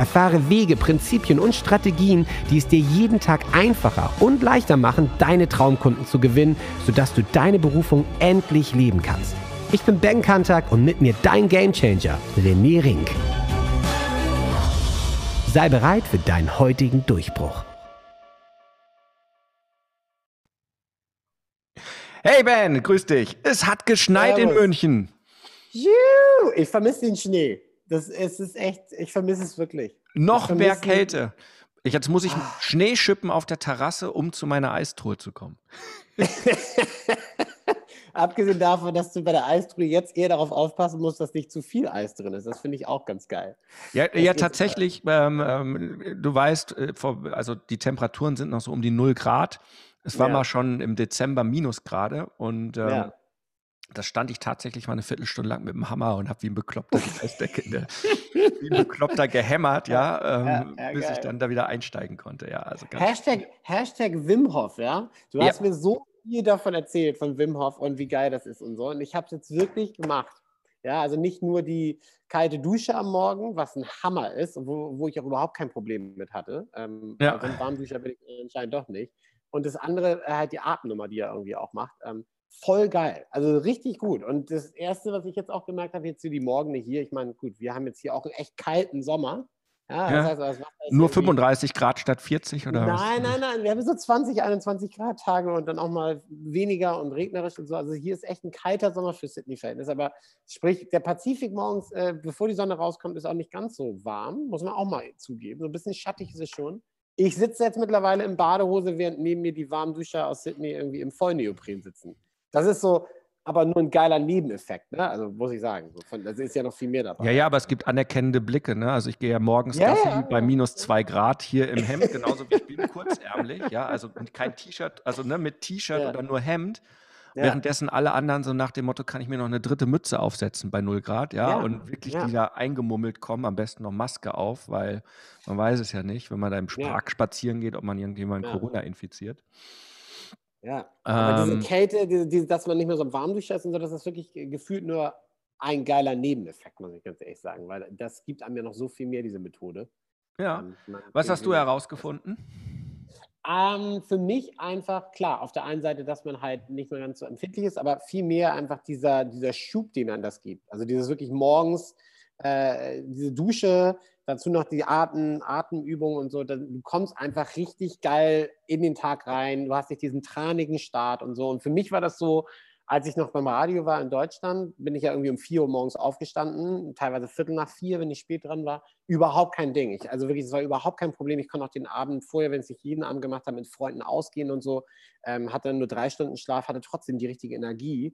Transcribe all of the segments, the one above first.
Erfahre Wege, Prinzipien und Strategien, die es dir jeden Tag einfacher und leichter machen, deine Traumkunden zu gewinnen, sodass du deine Berufung endlich leben kannst. Ich bin Ben Kantak und mit mir dein Gamechanger, René Rink. Sei bereit für deinen heutigen Durchbruch. Hey Ben, grüß dich. Es hat geschneit Servus. in München. Juhu, ich vermisse den Schnee. Das es ist echt, ich vermisse es wirklich. Noch mehr Kälte. Ich, jetzt muss ich ah. Schnee schippen auf der Terrasse, um zu meiner Eistruhe zu kommen. Abgesehen davon, dass du bei der Eistruhe jetzt eher darauf aufpassen musst, dass nicht zu viel Eis drin ist. Das finde ich auch ganz geil. Ja, ja tatsächlich. Ähm, ähm, du weißt, äh, also die Temperaturen sind noch so um die 0 Grad. Es war ja. mal schon im Dezember Minusgrade und ähm, ja. Da stand ich tatsächlich mal eine Viertelstunde lang mit dem Hammer und habe wie ein Bekloppter die in der, wie ein Bekloppter gehämmert, ja, ähm, ja bis geil. ich dann da wieder einsteigen konnte. Ja, also Hashtag, Hashtag Wim Hof, ja. Du hast mir so viel davon erzählt von Wim Hof und wie geil das ist und so. Und ich habe es jetzt wirklich gemacht. Ja, also nicht nur die kalte Dusche am Morgen, was ein Hammer ist, wo, wo ich auch überhaupt kein Problem mit hatte. Ähm, ja. Also ein Warmduscher bin ich anscheinend doch nicht. Und das andere äh, halt die Atemnummer, die er irgendwie auch macht. Ähm, voll geil. Also richtig gut. Und das Erste, was ich jetzt auch gemerkt habe, jetzt für die Morgen hier, ich meine, gut, wir haben jetzt hier auch einen echt kalten Sommer. Ja, ja. Das heißt, das Nur 35 Grad statt 40 oder nein, was? Nein, nein, nein. Wir haben so 20, 21 Grad Tage und dann auch mal weniger und regnerisch und so. Also hier ist echt ein kalter Sommer für Sydney-Verhältnis. Aber sprich, der Pazifik morgens, äh, bevor die Sonne rauskommt, ist auch nicht ganz so warm. Muss man auch mal zugeben. So ein bisschen schattig ist es schon. Ich sitze jetzt mittlerweile in Badehose, während neben mir die Warmduscher aus Sydney irgendwie im Vollneopren sitzen. Das ist so, aber nur ein geiler Nebeneffekt, ne? Also muss ich sagen. So von, da ist ja noch viel mehr dabei. Ja, ja, aber es gibt anerkennende Blicke, ne? Also ich gehe ja morgens yeah, Gassi bei minus zwei Grad hier im Hemd, genauso wie ich bin, kurzärmlich, ja, also kein T-Shirt, also ne, mit T-Shirt ja. oder nur Hemd. Ja. Währenddessen alle anderen so nach dem Motto, kann ich mir noch eine dritte Mütze aufsetzen bei 0 Grad, ja, ja. und wirklich ja. die da eingemummelt kommen, am besten noch Maske auf, weil man weiß es ja nicht, wenn man da im Park spazieren geht, ob man irgendjemanden Corona infiziert. Ja, aber ähm, diese Kälte, diese, diese, dass man nicht mehr so warm durchscheißt und so, das ist wirklich gefühlt nur ein geiler Nebeneffekt, muss ich ganz ehrlich sagen, weil das gibt einem ja noch so viel mehr, diese Methode. Ja. Was hast du herausgefunden? Ähm, für mich einfach, klar, auf der einen Seite, dass man halt nicht mehr ganz so empfindlich ist, aber vielmehr einfach dieser, dieser Schub, den man das gibt. Also dieses wirklich morgens, äh, diese Dusche, dazu noch die Atem, Atemübungen und so, du kommst einfach richtig geil in den Tag rein, du hast nicht diesen tranigen Start und so. Und für mich war das so, als ich noch beim Radio war in Deutschland, bin ich ja irgendwie um 4 Uhr morgens aufgestanden, teilweise Viertel nach vier, wenn ich spät dran war. Überhaupt kein Ding. Ich, also wirklich, es war überhaupt kein Problem. Ich konnte auch den Abend vorher, wenn es nicht jeden Abend gemacht habe, mit Freunden ausgehen und so. Ähm, hatte nur drei Stunden Schlaf, hatte trotzdem die richtige Energie.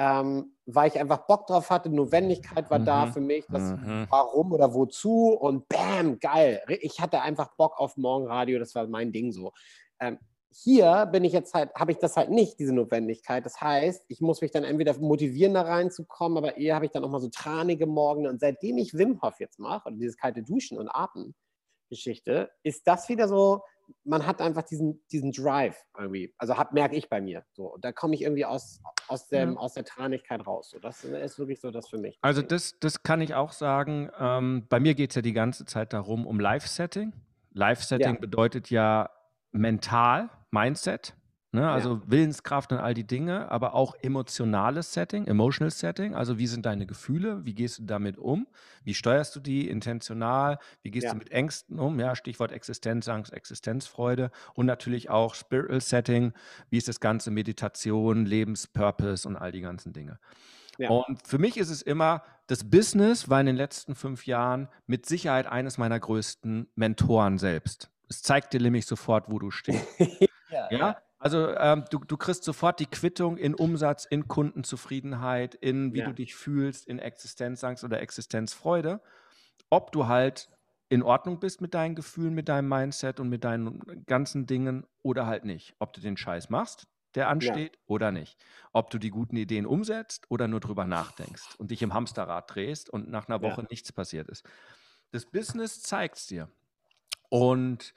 Ähm, weil ich einfach Bock drauf hatte, Notwendigkeit war mhm. da für mich, das mhm. warum oder wozu und bam, geil. Ich hatte einfach Bock auf Morgenradio, das war mein Ding so. Ähm, hier bin ich jetzt halt, habe ich das halt nicht, diese Notwendigkeit. Das heißt, ich muss mich dann entweder motivieren, da reinzukommen, aber eher habe ich dann auch mal so tranige Morgen. Und seitdem ich Wim Hof jetzt mache, oder dieses kalte Duschen und Atemgeschichte, ist das wieder so, man hat einfach diesen, diesen Drive irgendwie. Also merke ich bei mir. So, da komme ich irgendwie aus, aus, dem, ja. aus der Tranigkeit raus. So, das ist wirklich so das für mich. Also das, das kann ich auch sagen. Ähm, bei mir geht es ja die ganze Zeit darum, um Live-Setting. Live-Setting ja. bedeutet ja mental, Mindset, ne? also ja. Willenskraft und all die Dinge, aber auch emotionales Setting, emotional Setting. Also wie sind deine Gefühle? Wie gehst du damit um? Wie steuerst du die intentional? Wie gehst ja. du mit Ängsten um? Ja, Stichwort Existenzangst, Existenzfreude und natürlich auch Spiritual Setting. Wie ist das ganze Meditation, Lebenspurpose und all die ganzen Dinge. Ja. Und für mich ist es immer, das Business war in den letzten fünf Jahren mit Sicherheit eines meiner größten Mentoren selbst. Es zeigt dir nämlich sofort, wo du stehst. ja, ja? Also ähm, du, du kriegst sofort die Quittung in Umsatz, in Kundenzufriedenheit, in wie ja. du dich fühlst, in Existenzangst oder Existenzfreude. Ob du halt in Ordnung bist mit deinen Gefühlen, mit deinem Mindset und mit deinen ganzen Dingen oder halt nicht. Ob du den Scheiß machst, der ansteht, ja. oder nicht. Ob du die guten Ideen umsetzt oder nur drüber nachdenkst und dich im Hamsterrad drehst und nach einer Woche ja. nichts passiert ist. Das Business zeigt es dir. Und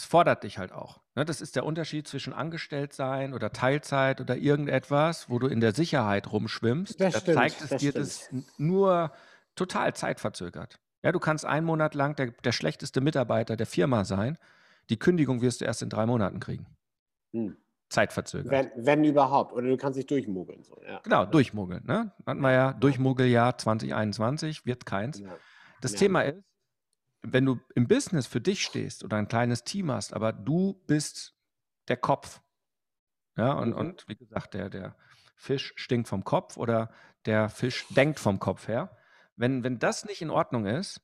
es fordert dich halt auch. Ne? Das ist der Unterschied zwischen Angestelltsein oder Teilzeit oder irgendetwas, wo du in der Sicherheit rumschwimmst. Das da stimmt, zeigt es das dir stimmt. das nur total zeitverzögert. Ja, du kannst einen Monat lang der, der schlechteste Mitarbeiter der Firma sein. Die Kündigung wirst du erst in drei Monaten kriegen. Hm. Zeitverzögert. Wenn, wenn überhaupt. Oder du kannst dich durchmogeln. So. Ja. Genau, durchmogeln. Ne? Hatten wir ja, Durchmogeljahr 2021, wird keins. Ja. Das Ja. Thema ist, wenn du im Business für dich stehst oder ein kleines Team hast, aber du bist der Kopf. Ja, und, Mhm. und wie gesagt, der, der Fisch stinkt vom Kopf oder der Fisch denkt vom Kopf her. Wenn, wenn das nicht in Ordnung ist,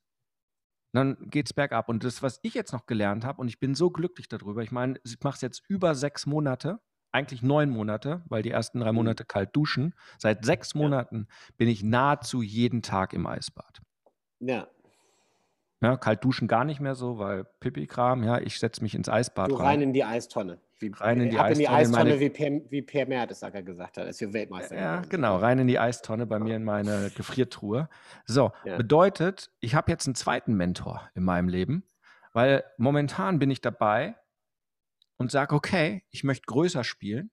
dann geht es bergab. Und das, was ich jetzt noch gelernt habe, und ich bin so glücklich darüber, ich meine, ich mache es jetzt über sechs Monate, eigentlich neun Monate, weil die ersten drei Mhm. Monate kalt duschen. Seit sechs Ja. Monaten bin ich nahezu jeden Tag im Eisbad. ja. Ja, kalt duschen gar nicht mehr so, weil Pipi-Kram, ja, ich setze mich ins Eisbad Du rein. rein in die Eistonne. Wie, Rein in die ab in die Eistonne, Eistonne, meine- wie, per, wie Per Mertesacker gesagt hat, als wir Weltmeister Ja, genau, rein in die Eistonne bei mir in meine Gefriertruhe. So, Ja. bedeutet, ich habe jetzt einen zweiten Mentor in meinem Leben, weil momentan bin ich dabei und sage, okay, ich möchte größer spielen,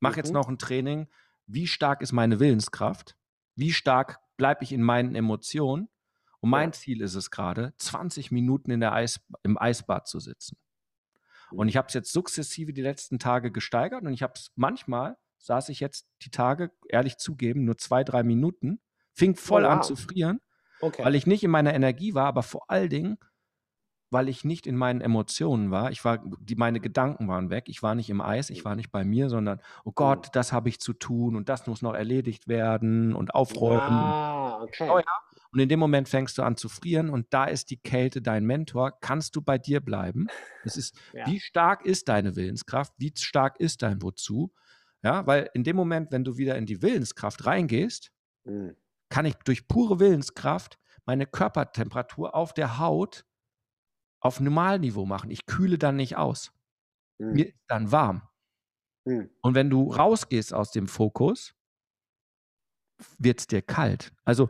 mache jetzt Mhm. noch ein Training, wie stark ist meine Willenskraft, wie stark bleibe ich in meinen Emotionen und mein. Ziel ist es gerade, 20 Minuten in der Eis, im Eisbad zu sitzen. Und Mhm. ich habe es jetzt sukzessive die letzten Tage gesteigert und ich habe es manchmal, saß ich jetzt die Tage, ehrlich zugeben, nur zwei, drei Minuten, fing voll an Oh, wow. zu frieren, Okay. weil ich nicht in meiner Energie war, aber vor allen Dingen, weil ich nicht in meinen Emotionen war. Ich war, die, meine Gedanken waren weg. Ich war nicht im Eis, ich war nicht bei mir, sondern, oh Gott, das habe ich zu tun und das muss noch erledigt werden und aufräumen. Ah, okay. Steuer. Und in dem Moment fängst du an zu frieren und da ist die Kälte dein Mentor. Kannst du bei dir bleiben? Es ist, Ja. wie stark ist deine Willenskraft? Wie stark ist dein Wozu? Ja, weil in dem Moment, wenn du wieder in die Willenskraft reingehst, Mhm. kann ich durch pure Willenskraft meine Körpertemperatur auf der Haut auf Normalniveau machen. Ich kühle dann nicht aus. Mhm. Mir ist dann warm. Mhm. Und wenn du rausgehst aus dem Fokus, wird es dir kalt. Also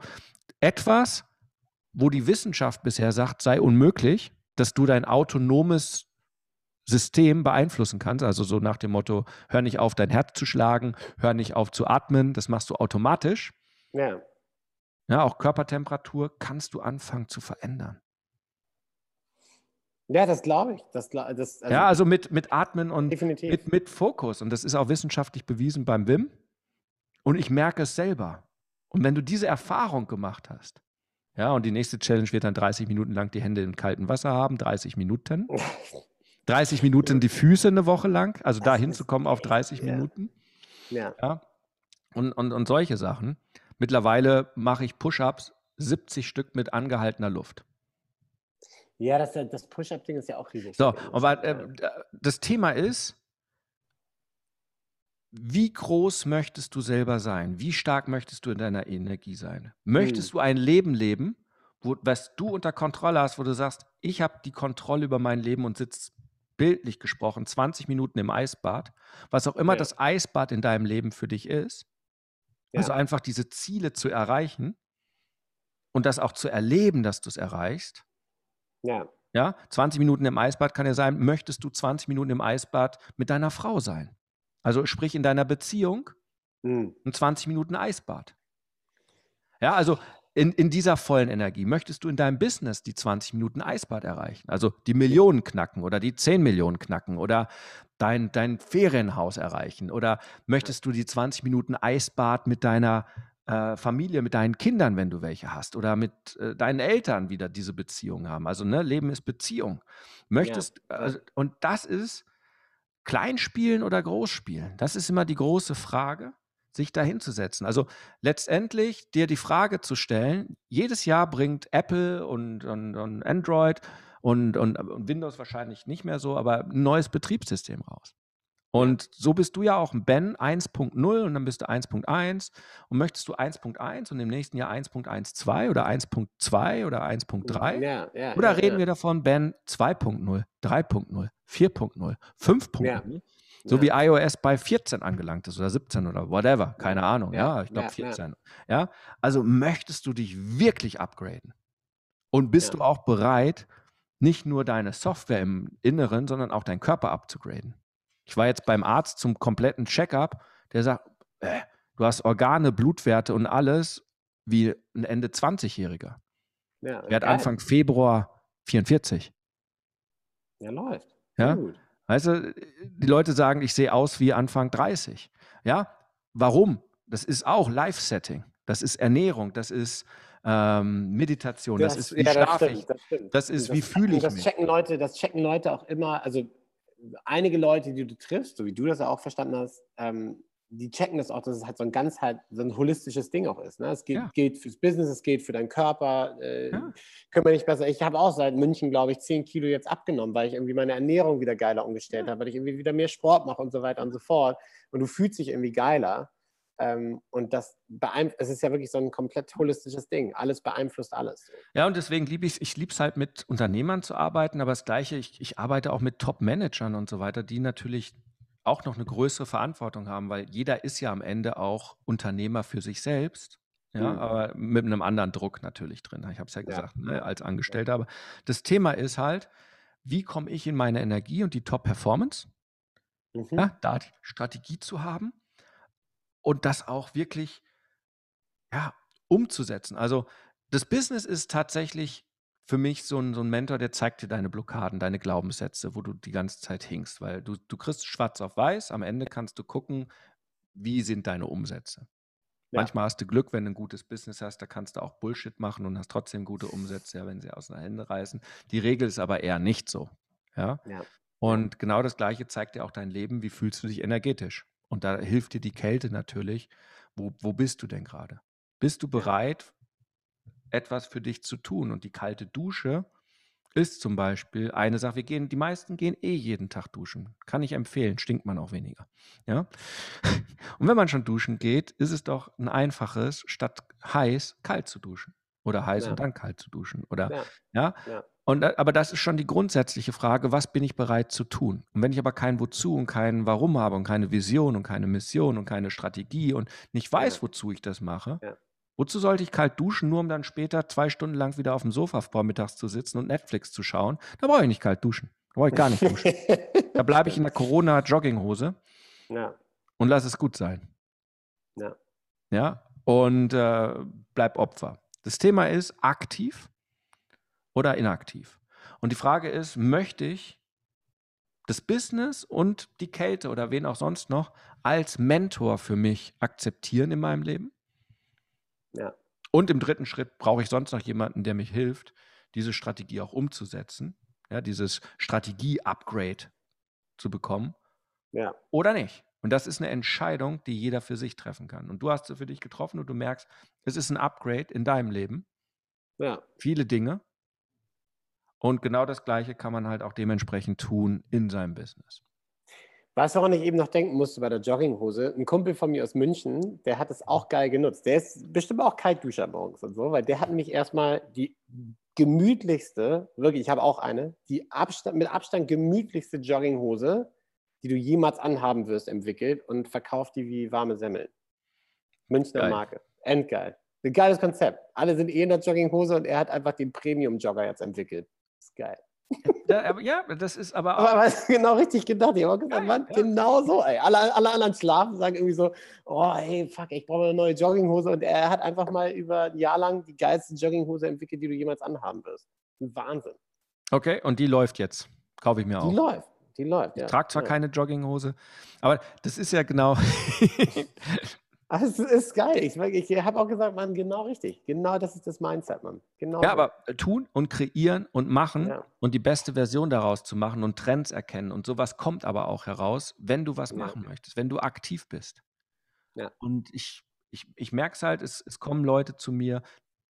etwas, wo die Wissenschaft bisher sagt, sei unmöglich, dass du dein autonomes System beeinflussen kannst. Also so nach dem Motto, hör nicht auf, dein Herz zu schlagen, hör nicht auf zu atmen, das machst du automatisch. Ja. Ja, auch Körpertemperatur kannst du anfangen zu verändern. ja, das glaube ich. Das, das, also ja, also mit, mit Atmen und definitiv. mit, mit Fokus. Und das ist auch wissenschaftlich bewiesen beim WIM. Und ich merke es selber. Und wenn du diese Erfahrung gemacht hast, ja, und die nächste Challenge wird dann 30 Minuten lang die Hände in kaltem Wasser haben, 30 Minuten. 30 Minuten die Füße eine Woche lang, also da hinzukommen auf echt, 30 ja. Minuten. ja. Ja. Und, und, und solche Sachen. Mittlerweile mache ich Push-Ups 70 Stück mit angehaltener Luft. ja, das, das Push-Up-Ding ist ja auch riesig. So, aber äh, das Thema ist, wie groß möchtest du selber sein? Wie stark möchtest du in deiner Energie sein? Möchtest du ein Leben leben, wo, was du unter Kontrolle hast, wo du sagst, ich habe die Kontrolle über mein Leben und sitze bildlich gesprochen 20 Minuten im Eisbad, was auch immer Ja. das Eisbad in deinem Leben für dich ist. Ja. Also einfach diese Ziele zu erreichen und das auch zu erleben, dass du es erreichst. ja. Ja, 20 Minuten im Eisbad kann ja sein, möchtest du 20 Minuten im Eisbad mit deiner Frau sein? Also sprich in deiner Beziehung Mhm. ein 20 Minuten Eisbad. Ja, also in, in dieser vollen Energie möchtest du in deinem Business die 20 Minuten Eisbad erreichen, also die Millionen knacken oder die 10 Millionen knacken oder dein, dein Ferienhaus erreichen oder möchtest du die 20 Minuten Eisbad mit deiner äh, Familie, mit deinen Kindern, wenn du welche hast oder mit äh, deinen Eltern wieder diese Beziehung haben. Also ne, Leben ist Beziehung. Möchtest, ja. also, und das ist Kleinspielen oder Großspielen? Das ist immer die große Frage, sich da hinzusetzen. Also letztendlich dir die Frage zu stellen, jedes Jahr bringt Apple und, und, und Android und, und Windows wahrscheinlich nicht mehr so, aber ein neues Betriebssystem raus. Und so bist du ja auch ein Ben 1.0 und dann bist du 1.1 und möchtest du 1.1 und im nächsten Jahr 1.12 oder 1.2 oder 1.3? Ja, ja, Oder ja, reden wir davon Ben 2.0, 3.0, 4.0, 5.0? Ja. So wie iOS bei 14 angelangt ist oder 17 oder whatever, keine Ahnung, Ja, ich glaube ja, ja. 14. Ja, also möchtest du dich wirklich upgraden und bist du auch bereit, nicht nur deine Software im Inneren, sondern auch deinen Körper upzugraden? Ich war jetzt beim Arzt zum kompletten Checkup, der sagt, äh, du hast Organe, Blutwerte und alles wie ein Ende 20-Jähriger. Ja, Er hat. Anfang Februar 44. Ja, läuft. Ja? Gut. Weißt du, die Leute sagen, ich sehe aus wie Anfang 30. Ja, warum? Das ist auch Life-Setting. Das ist Ernährung, das ist ähm, Meditation, das, ist wie ja, das schlafe stimmt, ich. das stimmt. Das ist, wie fühle ich das mich. Checken Leute, das checken Leute auch immer, also einige Leute, die du triffst, so wie du das ja auch verstanden hast, ähm, die checken das auch, dass es halt so ein ganz halt so ein holistisches Ding auch ist. Ne? Es geht, Ja. geht fürs Business, es geht für deinen Körper. Äh, Ja. Können wir nicht besser. Ich habe auch seit München, glaube ich, 10 Kilo jetzt abgenommen, weil ich irgendwie meine Ernährung wieder geiler umgestellt habe, weil ich irgendwie wieder mehr Sport mache und so weiter und so fort. Und du fühlst dich irgendwie geiler. Ähm, und das beeinf es ist ja wirklich so ein komplett holistisches Ding. Alles beeinflusst alles. Ja, und deswegen liebe ich es, ich liebe es halt mit Unternehmern zu arbeiten, aber das Gleiche, ich, ich arbeite auch mit Top-Managern und so weiter, die natürlich auch noch eine größere Verantwortung haben, weil jeder ist ja am Ende auch Unternehmer für sich selbst. Ja, Mhm. aber mit einem anderen Druck natürlich drin. Ich habe es ja Ja. gesagt, ne, als Angestellter. Aber das Thema ist halt, wie komme ich in meine Energie und die Top-Performance? Mhm. Ja, da die Strategie zu haben und das auch wirklich ja, umzusetzen. Also das Business ist tatsächlich für mich so ein, so ein Mentor, der zeigt dir deine Blockaden, deine Glaubenssätze, wo du die ganze Zeit hinkst, weil du, du kriegst schwarz auf weiß, am Ende kannst du gucken, wie sind deine Umsätze. Ja. Manchmal hast du Glück, wenn du ein gutes Business hast, da kannst du auch Bullshit machen und hast trotzdem gute Umsätze, ja, wenn sie aus den Händen reißen. Die Regel ist aber eher nicht so. Ja. Ja. Und genau das Gleiche zeigt dir auch dein Leben, wie fühlst du dich energetisch. Und da hilft dir die Kälte natürlich. Wo, wo bist du denn gerade? Bist du bereit, etwas für dich zu tun? Und die kalte Dusche ist zum Beispiel eine Sache. Wir gehen, die meisten gehen eh jeden Tag duschen. Kann ich empfehlen, stinkt man auch weniger. Ja? Und wenn man schon duschen geht, ist es doch ein einfaches, statt heiß, kalt zu duschen. Oder heiß Ja. und dann kalt zu duschen. Oder Ja. ja. Ja. Und, da- aber das ist schon die grundsätzliche Frage, was bin ich bereit zu tun? Und wenn ich aber kein Wozu und kein Warum habe und keine Vision und keine Mission und keine Strategie und nicht weiß, Ja. wozu ich das mache, Ja. wozu sollte ich kalt duschen, nur um dann später zwei Stunden lang wieder auf dem Sofa vormittags zu sitzen und Netflix zu schauen? Da brauche ich nicht kalt duschen. Da brauche ich gar nicht duschen. Da bleibe ich in der Corona-Jogginghose Ja. und lass es gut sein. Ja. Ja, und äh, bleib Opfer. Das Thema ist aktiv oder inaktiv. Und die Frage ist, möchte ich das Business und die Kälte oder wen auch sonst noch als Mentor für mich akzeptieren in meinem Leben? Ja. Und im dritten Schritt brauche ich sonst noch jemanden, der mich hilft, diese Strategie auch umzusetzen, ja, dieses Strategie-Upgrade zu bekommen Ja. oder nicht. Und das ist eine Entscheidung, die jeder für sich treffen kann. Und du hast sie für dich getroffen und du merkst, es ist ein Upgrade in deinem Leben, Ja. viele Dinge. Und genau das Gleiche kann man halt auch dementsprechend tun in seinem Business. Du, woran ich eben noch denken musste bei der Jogginghose? Ein Kumpel von mir aus München, der hat es auch geil genutzt. Der ist bestimmt auch Kaltduscher morgens und so, weil der hat nämlich erstmal die gemütlichste, wirklich, ich habe auch eine, die Abstand, mit Abstand gemütlichste Jogginghose, die du jemals anhaben wirst, entwickelt und verkauft die wie warme Semmeln. Münchner Geil. Marke. Endgeil. Ein geiles Konzept. Alle sind eh in der Jogginghose und er hat einfach den Premium-Jogger jetzt entwickelt. Ist geil. Ja, aber, ja das ist aber auch. Aber was genau richtig gedacht? Ich habe auch gesagt, Mann, ja. genau so. Ey. Alle, alle anderen schlafen, sagen irgendwie so, oh, hey, fuck, ich brauche eine neue Jogginghose. Und er hat einfach mal über ein Jahr lang die geilste Jogginghose entwickelt, die du jemals anhaben wirst. Wahnsinn. Okay, und die läuft jetzt. Kaufe ich mir Die auch. läuft. Die läuft, ja. Ich trage zwar ja. keine Jogginghose, aber das ist ja genau. Aber es ist geil. Ich, ich habe auch gesagt, Mann, genau richtig. Genau das ist das Mindset, Mann. Genau ja, so. aber tun und kreieren und machen Ja. und die beste Version daraus zu machen und Trends erkennen und sowas kommt aber auch heraus, wenn du was Ja. machen möchtest, wenn du aktiv bist. Ja. Und ich, ich, ich merke es halt, es, es kommen Leute zu mir,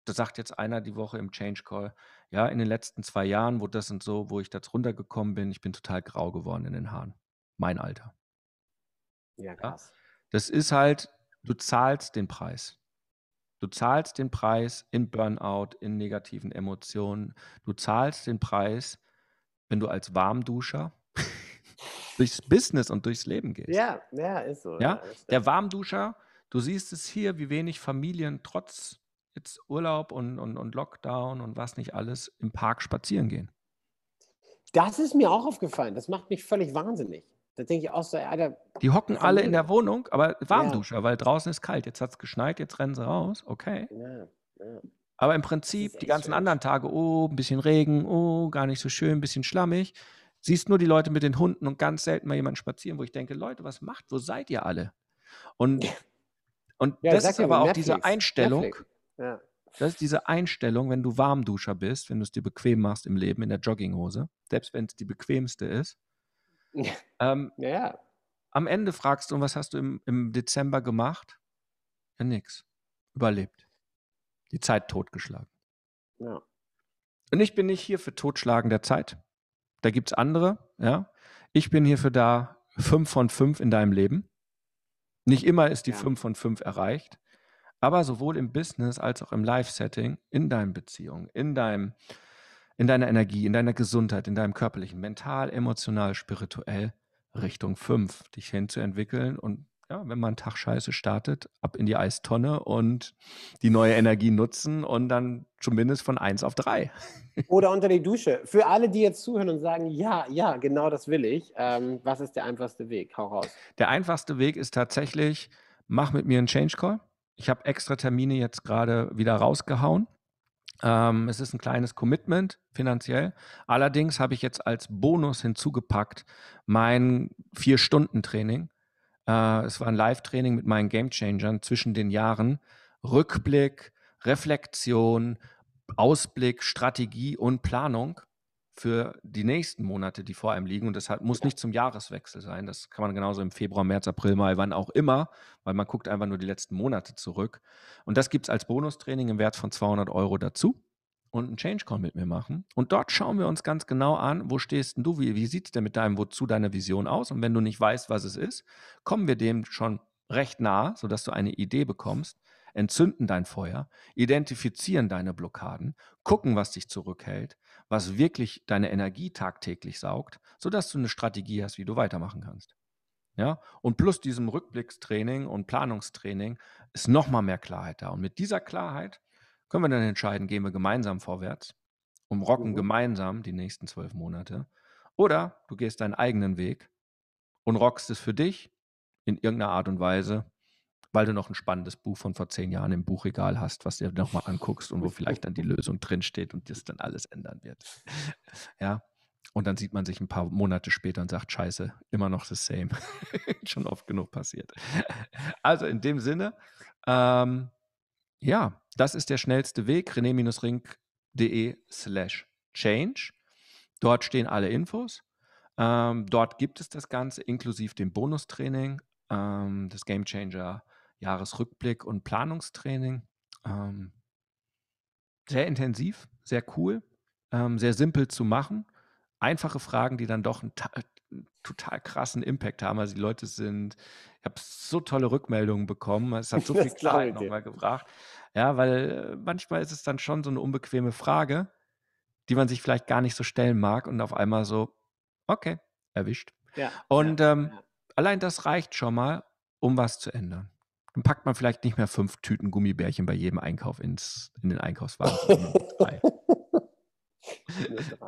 da sagt jetzt einer die Woche im Change Call, ja, in den letzten zwei Jahren, wo das und so, wo ich da runtergekommen bin, ich bin total grau geworden in den Haaren. Mein Alter. Ja, krass. Das ist halt, du zahlst den Preis. Du zahlst den Preis in Burnout, in negativen Emotionen. Du zahlst den Preis, wenn du als Warmduscher durchs Business und durchs Leben gehst. Ja, ja, ist so. Ja, der Warmduscher, du siehst es hier, wie wenig Familien trotz jetzt Urlaub und, und, und Lockdown und was nicht alles im Park spazieren gehen. Das ist mir auch aufgefallen. Das macht mich völlig wahnsinnig. Da denke ich auch so, Alter. Die hocken alle in der Wohnung, aber Warmduscher, ja. weil draußen ist kalt. Jetzt hat es geschneit, jetzt rennen sie raus. Okay. Ja, ja. Aber im Prinzip die ganzen schön. anderen Tage, oh, ein bisschen Regen, oh, gar nicht so schön, ein bisschen schlammig. Siehst nur die Leute mit den Hunden und ganz selten mal jemanden spazieren, wo ich denke, Leute, was macht, wo seid ihr alle? Und, und das ist aber auch Netflix. diese Einstellung. Das ist diese Einstellung, wenn du Warmduscher bist, wenn du es dir bequem machst im Leben, in der Jogginghose, selbst wenn es die bequemste ist, ähm, ja. Am Ende fragst du, was hast du im, im Dezember gemacht? Ja, nix. Überlebt. Die Zeit totgeschlagen. Ja. Und ich bin nicht hier für Totschlagen der Zeit. Da gibt es andere, ja. Ich bin hier für da fünf von fünf in deinem Leben. Nicht immer ist die ja. fünf von fünf erreicht, aber sowohl im Business als auch im Live-Setting, in deinen Beziehungen, in deinem in deiner Energie, in deiner Gesundheit, in deinem körperlichen, mental, emotional, spirituell Richtung 5 dich hinzuentwickeln und ja, wenn man einen Tag scheiße startet, ab in die Eistonne und die neue Energie nutzen und dann zumindest von 1 auf 3. Oder unter die Dusche. Für alle, die jetzt zuhören und sagen, ja, ja, genau das will ich, ähm, was ist der einfachste Weg? Hau raus. Der einfachste Weg ist tatsächlich, mach mit mir einen Change Call. Ich habe extra Termine jetzt gerade wieder rausgehauen. Ähm, es ist ein kleines Commitment finanziell. Allerdings habe ich jetzt als Bonus hinzugepackt mein Vier-Stunden-Training. Äh, es war ein Live-Training mit meinen Game-Changern zwischen den Jahren. Rückblick, Reflexion, Ausblick, Strategie und Planung für die nächsten Monate, die vor einem liegen. Und das muss nicht zum Jahreswechsel sein. Das kann man genauso im Februar, März, April, Mai, wann auch immer, weil man guckt einfach nur die letzten Monate zurück. Und das gibt es als Bonustraining im Wert von 200 Euro dazu und einen Change Call mit mir machen. Und dort schauen wir uns ganz genau an, wo stehst denn du, wie, wie sieht es denn mit deinem Wozu, deiner Vision aus? Und wenn du nicht weißt, was es ist, kommen wir dem schon recht nah, sodass du eine Idee bekommst, entzünden dein Feuer, identifizieren deine Blockaden, gucken, was dich zurückhält, was wirklich deine Energie tagtäglich saugt, sodass du eine Strategie hast, wie du weitermachen kannst. Ja, und plus diesem Rückblickstraining und Planungstraining ist nochmal mehr Klarheit da. Und mit dieser Klarheit können wir dann entscheiden, gehen wir gemeinsam vorwärts und rocken mhm. gemeinsam die nächsten zwölf Monate. Oder du gehst deinen eigenen Weg und rockst es für dich in irgendeiner Art und Weise weil du noch ein spannendes Buch von vor zehn Jahren im Buchregal hast, was du dir nochmal anguckst und wo vielleicht dann die Lösung drinsteht und das dann alles ändern wird. Ja. Und dann sieht man sich ein paar Monate später und sagt, scheiße, immer noch das same. Schon oft genug passiert. Also in dem Sinne, ähm, ja, das ist der schnellste Weg, rené-ring.de slash change. Dort stehen alle Infos. Ähm, dort gibt es das Ganze inklusive dem Bonustraining, ähm, das Game Changer Jahresrückblick und Planungstraining. Ähm, sehr intensiv, sehr cool, ähm, sehr simpel zu machen. Einfache Fragen, die dann doch einen, einen total krassen Impact haben. Also die Leute sind, ich habe so tolle Rückmeldungen bekommen. Es hat so viel Klarheit nochmal gebracht. Ja, weil äh, manchmal ist es dann schon so eine unbequeme Frage, die man sich vielleicht gar nicht so stellen mag und auf einmal so, okay, erwischt. Ja, und ja, ähm, ja. allein das reicht schon mal, um was zu ändern. Dann packt man vielleicht nicht mehr fünf Tüten Gummibärchen bei jedem Einkauf ins, in den Einkaufswagen.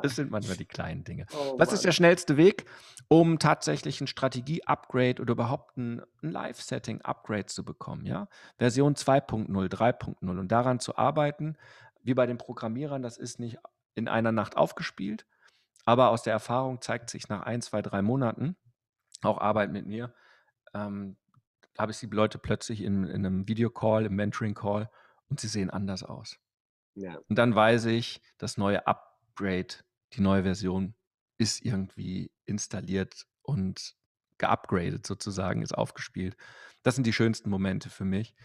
Das sind manchmal die kleinen Dinge. Oh, Was ist der schnellste Weg, um tatsächlich ein Strategie-Upgrade oder überhaupt ein, ein Live-Setting-Upgrade zu bekommen? Ja? Version 2.0, 3.0 und daran zu arbeiten, wie bei den Programmierern, das ist nicht in einer Nacht aufgespielt, aber aus der Erfahrung zeigt sich nach ein, zwei, drei Monaten, auch Arbeit mit mir, ähm, habe ich die Leute plötzlich in, in einem Videocall, im Mentoring-Call und sie sehen anders aus. Ja. Und dann weiß ich, das neue Upgrade, die neue Version ist irgendwie installiert und geupgradet sozusagen, ist aufgespielt. Das sind die schönsten Momente für mich.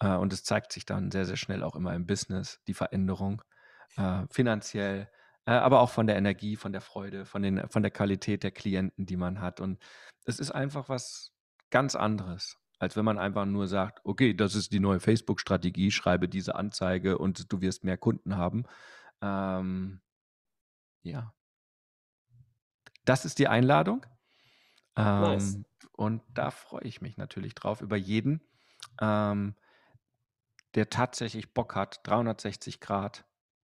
Äh, und es zeigt sich dann sehr, sehr schnell auch immer im Business, die Veränderung, äh, finanziell, äh, aber auch von der Energie, von der Freude, von, den, von der Qualität der Klienten, die man hat. Und es ist einfach was ganz anderes, als wenn man einfach nur sagt, okay, das ist die neue Facebook-Strategie, schreibe diese Anzeige und du wirst mehr Kunden haben. Ähm, ja. Das ist die Einladung. Ähm, nice. Und da freue ich mich natürlich drauf über jeden, ähm, der tatsächlich Bock hat, 360 Grad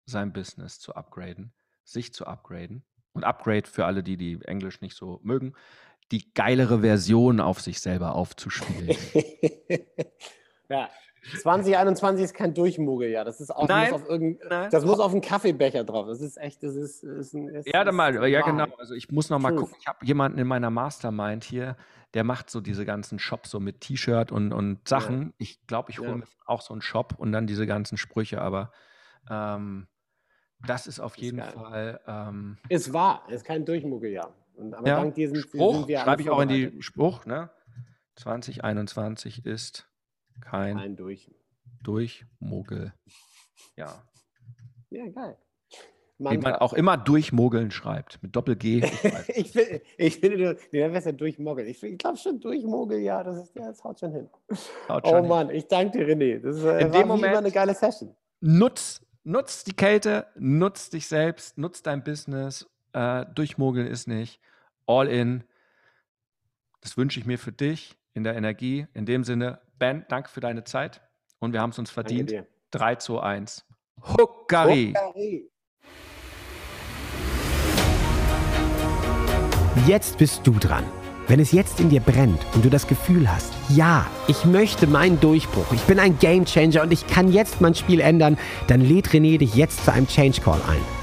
sein Business zu upgraden, sich zu upgraden. Und Upgrade für alle, die, die Englisch nicht so mögen, die geilere Version auf sich selber aufzuspielen. ja, 2021 ist kein Durchmogeljahr. Das ist auch nein, muss auf irgendein, nein. das muss auf einen Kaffeebecher drauf. Das ist echt, das ist, ist, ist ja, dann mal, ja genau. Also ich muss noch mal gucken. Ich habe jemanden in meiner Mastermind hier, der macht so diese ganzen Shops so mit T-Shirt und, und Sachen. Ja. Ich glaube, ich hole ja. mir auch so einen Shop und dann diese ganzen Sprüche. Aber ähm, das ist auf jeden ist Fall. Ähm, ist wahr, ist kein Durchmogeljahr. Und, aber ja, dank diesen Spruch schreibe ich auch in die Spruch. Ne? 2021 ist kein, kein Durch. Durchmogel. Ja. Ja, geil. Wie man auch immer durchmogeln schreibt, mit Doppel-G. ich, finde, ich finde, nee, ja durchmogeln. Ich, ich glaube schon durchmogel, ja, das, ist, ja, das haut schon hin. Haut schon oh Mann, hin. ich danke dir, René. Das ist, In dem Moment eine geile Session. Nutz, nutz die Kälte, nutz dich selbst, nutz dein Business. Äh, durchmogeln ist nicht. All in. Das wünsche ich mir für dich in der Energie. In dem Sinne, Ben, danke für deine Zeit und wir haben es uns verdient. 3 zu 1. Huckari. Jetzt bist du dran. Wenn es jetzt in dir brennt und du das Gefühl hast, ja, ich möchte meinen Durchbruch, ich bin ein Gamechanger und ich kann jetzt mein Spiel ändern, dann lädt René dich jetzt zu einem Change Call ein.